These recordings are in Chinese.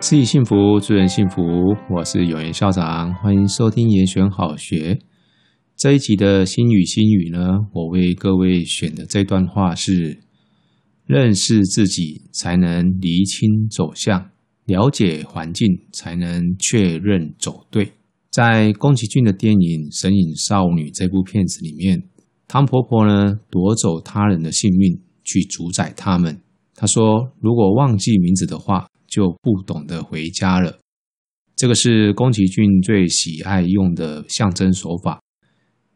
自己幸福，助人幸福。我是有缘校长，欢迎收听严选好学这一集的心语心语呢。我为各位选的这段话是：认识自己，才能厘清走向；了解环境，才能确认走对。在宫崎骏的电影《神隐少女》这部片子里面，汤婆婆呢夺走他人的性命，去主宰他们。她说：“如果忘记名字的话。”就不懂得回家了。这个是宫崎骏最喜爱用的象征手法，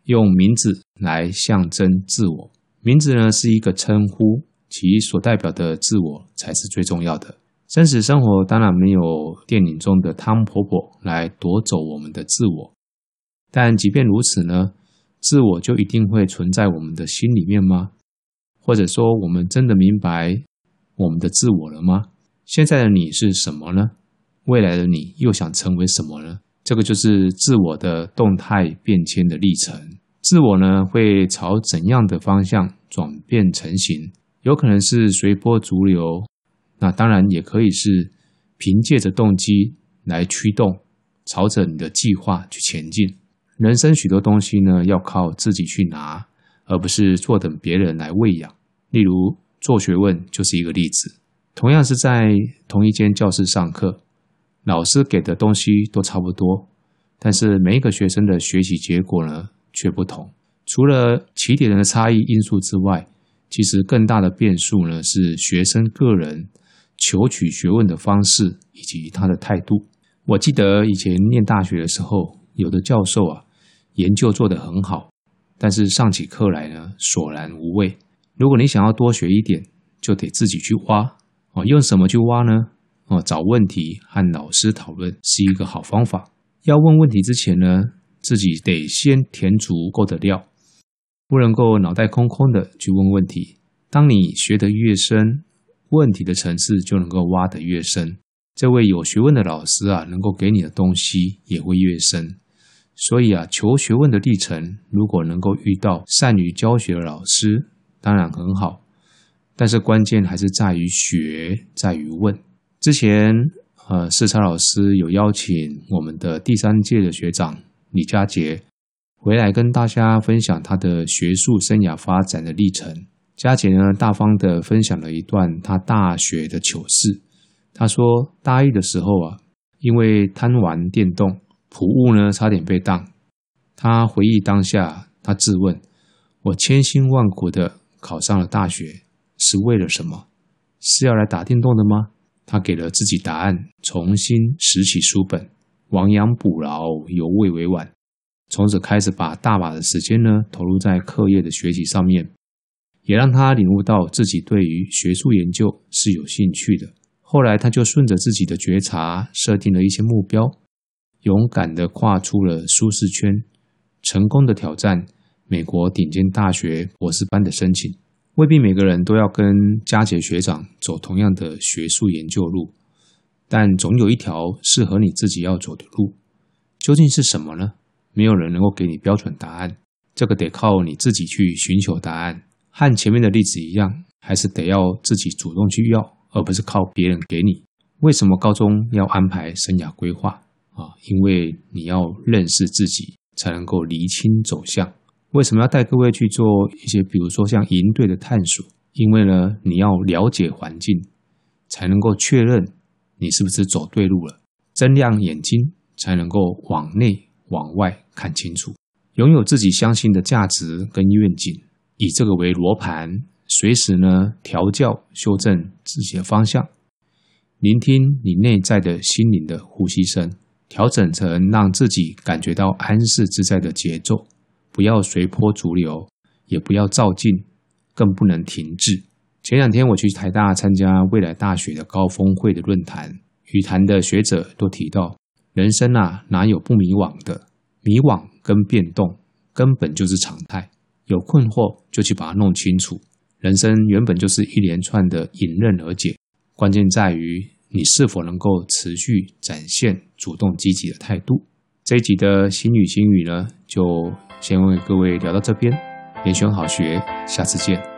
用名字来象征自我。名字呢是一个称呼，其所代表的自我才是最重要的。真实生活当然没有电影中的汤婆婆来夺走我们的自我，但即便如此呢，自我就一定会存在我们的心里面吗？或者说，我们真的明白我们的自我了吗？现在的你是什么呢？未来的你又想成为什么呢？这个就是自我的动态变迁的历程。自我呢，会朝怎样的方向转变成型？有可能是随波逐流，那当然也可以是凭借着动机来驱动，朝着你的计划去前进。人生许多东西呢，要靠自己去拿，而不是坐等别人来喂养。例如做学问就是一个例子。同样是在同一间教室上课，老师给的东西都差不多，但是每一个学生的学习结果呢却不同。除了起点的差异因素之外，其实更大的变数呢是学生个人求取学问的方式以及他的态度。我记得以前念大学的时候，有的教授啊研究做得很好，但是上起课来呢索然无味。如果你想要多学一点，就得自己去挖。哦，用什么去挖呢？哦，找问题和老师讨论是一个好方法。要问问题之前呢，自己得先填足够的料，不能够脑袋空空的去问问题。当你学得越深，问题的层次就能够挖得越深。这位有学问的老师啊，能够给你的东西也会越深。所以啊，求学问的历程，如果能够遇到善于教学的老师，当然很好。但是关键还是在于学，在于问。之前，呃，世超老师有邀请我们的第三届的学长李佳杰回来跟大家分享他的学术生涯发展的历程。佳杰呢，大方的分享了一段他大学的糗事。他说，大一的时候啊，因为贪玩电动，普物呢差点被当。他回忆当下，他自问：我千辛万苦的考上了大学。是为了什么？是要来打电动的吗？他给了自己答案，重新拾起书本，亡羊补牢，犹未为晚。从此开始，把大把的时间呢投入在课业的学习上面，也让他领悟到自己对于学术研究是有兴趣的。后来，他就顺着自己的觉察，设定了一些目标，勇敢地跨出了舒适圈，成功地挑战美国顶尖大学博士班的申请。未必每个人都要跟佳杰学长走同样的学术研究路，但总有一条适合你自己要走的路。究竟是什么呢？没有人能够给你标准答案，这个得靠你自己去寻求答案。和前面的例子一样，还是得要自己主动去要，而不是靠别人给你。为什么高中要安排生涯规划啊？因为你要认识自己，才能够厘清走向。为什么要带各位去做一些，比如说像营队的探索？因为呢，你要了解环境，才能够确认你是不是走对路了。睁亮眼睛，才能够往内往外看清楚。拥有自己相信的价值跟愿景，以这个为罗盘，随时呢调教修正自己的方向。聆听你内在的心灵的呼吸声，调整成让自己感觉到安适自在的节奏。不要随波逐流，也不要照进，更不能停滞。前两天我去台大参加未来大学的高峰会的论坛，与谈的学者都提到，人生啊，哪有不迷惘的？迷惘跟变动根本就是常态。有困惑就去把它弄清楚。人生原本就是一连串的迎刃而解，关键在于你是否能够持续展现主动积极的态度。这一集的心语心语呢，就。先为各位聊到这边，严选好学，下次见。